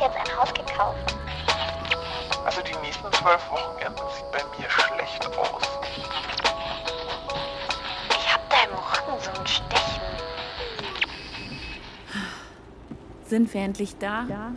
jetzt ein Haus gekauft. Also die nächsten zwölf Wochenenden sieht bei mir schlecht aus. Ich hab da im Rücken so ein Stechen. Sind wir endlich da? Ja.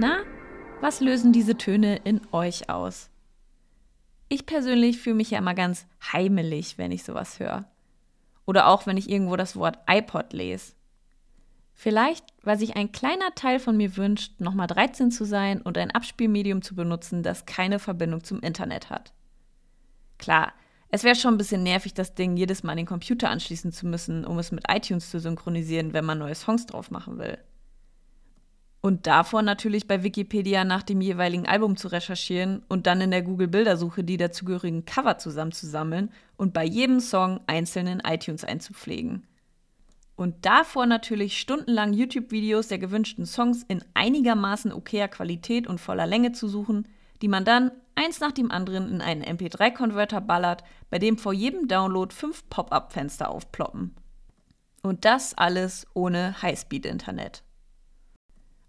Na, was lösen diese Töne in euch aus? Ich persönlich fühle mich ja immer ganz heimelig, wenn ich sowas höre. Oder auch, wenn ich irgendwo das Wort iPod lese. Vielleicht, weil sich ein kleiner Teil von mir wünscht, nochmal 13 zu sein und ein Abspielmedium zu benutzen, das keine Verbindung zum Internet hat. Klar, es wäre schon ein bisschen nervig, das Ding jedes Mal an den Computer anschließen zu müssen, um es mit iTunes zu synchronisieren, wenn man neue Songs drauf machen will. Und davor natürlich bei Wikipedia nach dem jeweiligen Album zu recherchieren und dann in der Google-Bildersuche die dazugehörigen Cover zusammenzusammeln und bei jedem Song einzeln in iTunes einzupflegen. Und davor natürlich stundenlang YouTube-Videos der gewünschten Songs in einigermaßen okayer Qualität und voller Länge zu suchen, die man dann eins nach dem anderen in einen MP3-Konverter ballert, bei dem vor jedem Download fünf Pop-up-Fenster aufploppen. Und das alles ohne Highspeed-Internet.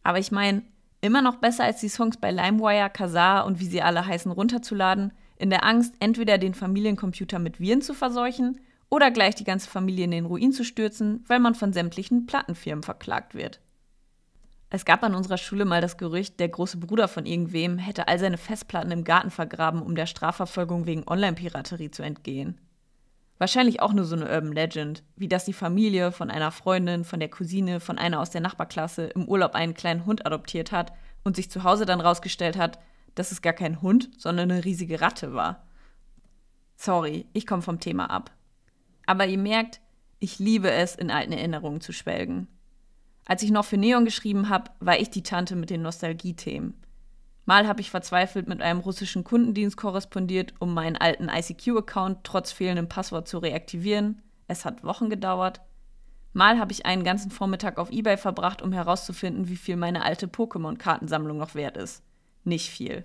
Aber ich meine, immer noch besser als die Songs bei LimeWire, Kazaa und wie sie alle heißen runterzuladen, in der Angst, entweder den Familiencomputer mit Viren zu verseuchen oder gleich die ganze Familie in den Ruin zu stürzen, weil man von sämtlichen Plattenfirmen verklagt wird. Es gab an unserer Schule mal das Gerücht, der große Bruder von irgendwem hätte all seine Festplatten im Garten vergraben, um der Strafverfolgung wegen Online-Piraterie zu entgehen. Wahrscheinlich auch nur so eine Urban Legend, wie dass die Familie von einer Freundin, von der Cousine, von einer aus der Nachbarklasse im Urlaub einen kleinen Hund adoptiert hat und sich zu Hause dann rausgestellt hat, dass es gar kein Hund, sondern eine riesige Ratte war. Sorry, ich komme vom Thema ab. Aber ihr merkt, ich liebe es, in alten Erinnerungen zu schwelgen. Als ich noch für Neon geschrieben habe, war ich die Tante mit den Nostalgie-Themen. Mal habe ich verzweifelt mit einem russischen Kundendienst korrespondiert, um meinen alten ICQ-Account trotz fehlendem Passwort zu reaktivieren. Es hat Wochen gedauert. Mal habe ich einen ganzen Vormittag auf eBay verbracht, um herauszufinden, wie viel meine alte Pokémon-Kartensammlung noch wert ist. Nicht viel.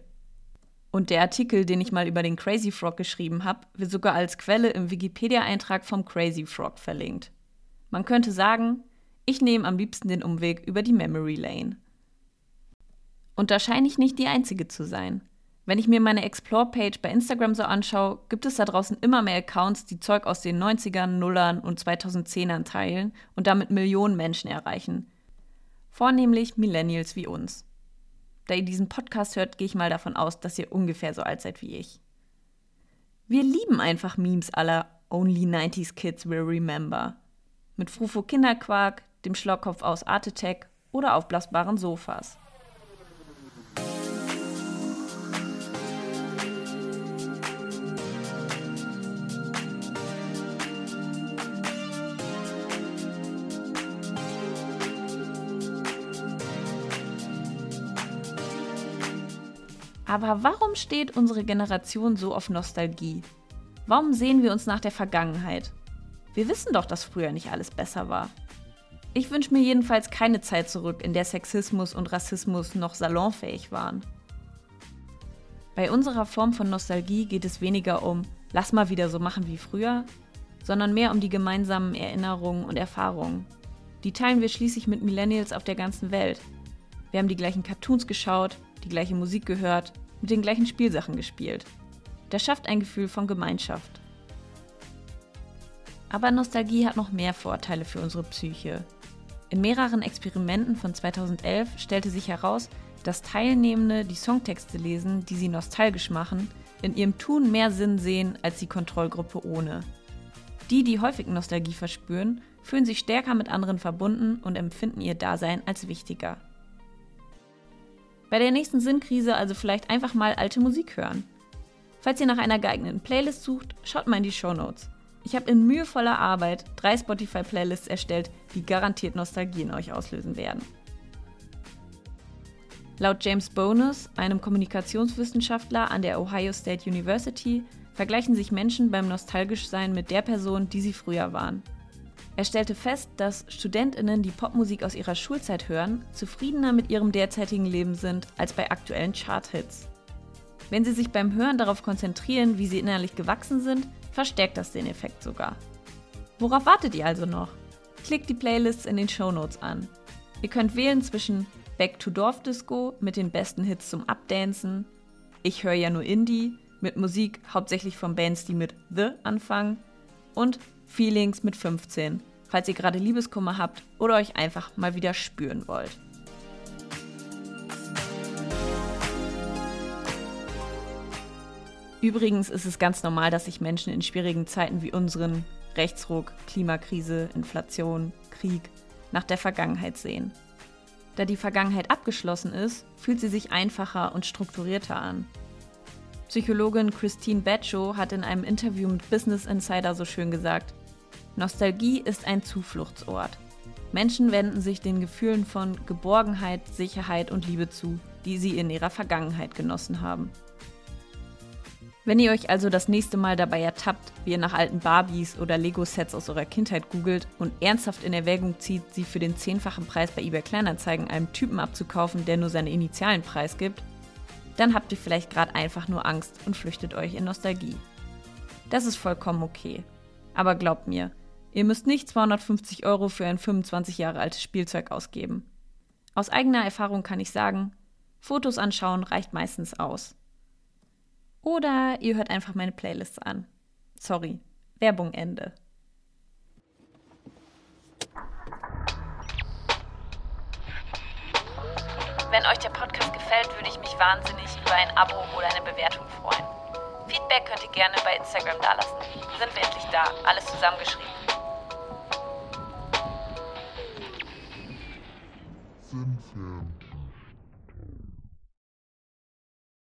Und der Artikel, den ich mal über den Crazy Frog geschrieben habe, wird sogar als Quelle im Wikipedia-Eintrag vom Crazy Frog verlinkt. Man könnte sagen, ich nehme am liebsten den Umweg über die Memory Lane. Und da scheine ich nicht die Einzige zu sein. Wenn ich mir meine Explore-Page bei Instagram so anschaue, gibt es da draußen immer mehr Accounts, die Zeug aus den 90ern, Nullern und 2010ern teilen und damit Millionen Menschen erreichen. Vornehmlich Millennials wie uns. Da ihr diesen Podcast hört, gehe ich mal davon aus, dass ihr ungefähr so alt seid wie ich. Wir lieben einfach Memes aller Only 90s Kids Will Remember. Mit Frufo Kinderquark, dem Schlauchkopf aus Art Attack oder aufblasbaren Sofas. Aber warum steht unsere Generation so auf Nostalgie? Warum sehen wir uns nach der Vergangenheit? Wir wissen doch, dass früher nicht alles besser war. Ich wünsche mir jedenfalls keine Zeit zurück, in der Sexismus und Rassismus noch salonfähig waren. Bei unserer Form von Nostalgie geht es weniger um, lass mal wieder so machen wie früher, sondern mehr um die gemeinsamen Erinnerungen und Erfahrungen. Die teilen wir schließlich mit Millennials auf der ganzen Welt. Wir haben die gleichen Cartoons geschaut, die gleiche Musik gehört, mit den gleichen Spielsachen gespielt. Das schafft ein Gefühl von Gemeinschaft. Aber Nostalgie hat noch mehr Vorteile für unsere Psyche. In mehreren Experimenten von 2011 stellte sich heraus, dass Teilnehmende, die Songtexte lesen, die sie nostalgisch machen, in ihrem Tun mehr Sinn sehen als die Kontrollgruppe ohne. Die, die häufig Nostalgie verspüren, fühlen sich stärker mit anderen verbunden und empfinden ihr Dasein als wichtiger. Bei der nächsten Sinnkrise also vielleicht einfach mal alte Musik hören. Falls ihr nach einer geeigneten Playlist sucht, schaut mal in die Show Notes. Ich habe in mühevoller Arbeit drei Spotify-Playlists erstellt, die garantiert Nostalgie in euch auslösen werden. Laut James Bonus, einem Kommunikationswissenschaftler an der Ohio State University, vergleichen sich Menschen beim Nostalgischsein mit der Person, die sie früher waren. Er stellte fest, dass Studentinnen, die Popmusik aus ihrer Schulzeit hören, zufriedener mit ihrem derzeitigen Leben sind als bei aktuellen Charthits. Wenn sie sich beim Hören darauf konzentrieren, wie sie innerlich gewachsen sind, verstärkt das den Effekt sogar. Worauf wartet ihr also noch? Klickt die Playlists in den Shownotes an. Ihr könnt wählen zwischen Back to Dorf Disco mit den besten Hits zum Abdancen, Ich höre ja nur Indie mit Musik hauptsächlich von Bands, die mit The anfangen und Feelings mit 15, falls ihr gerade Liebeskummer habt oder euch einfach mal wieder spüren wollt. Übrigens ist es ganz normal, dass sich Menschen in schwierigen Zeiten wie unseren Rechtsruck, Klimakrise, Inflation, Krieg nach der Vergangenheit sehen. Da die Vergangenheit abgeschlossen ist, fühlt sie sich einfacher und strukturierter an. Psychologin Christine Batcho hat in einem Interview mit Business Insider so schön gesagt, Nostalgie ist ein Zufluchtsort. Menschen wenden sich den Gefühlen von Geborgenheit, Sicherheit und Liebe zu, die sie in ihrer Vergangenheit genossen haben. Wenn ihr euch also das nächste Mal dabei ertappt, wie ihr nach alten Barbies oder Lego-Sets aus eurer Kindheit googelt und ernsthaft in Erwägung zieht, sie für den zehnfachen Preis bei eBay Kleinanzeigen einem Typen abzukaufen, der nur seine Initialen preisgibt, dann habt ihr vielleicht gerade einfach nur Angst und flüchtet euch in Nostalgie. Das ist vollkommen okay. Aber glaubt mir, ihr müsst nicht 250 Euro für ein 25 Jahre altes Spielzeug ausgeben. Aus eigener Erfahrung kann ich sagen, Fotos anschauen reicht meistens aus. Oder ihr hört einfach meine Playlists an. Sorry, Werbung Ende. Wenn euch der Podcast gefällt, würde ich mich wahnsinnig über ein Abo oder eine Bewertung freuen. Feedback könnt ihr gerne bei Instagram dalassen. Sind wir endlich da? Alles zusammengeschrieben.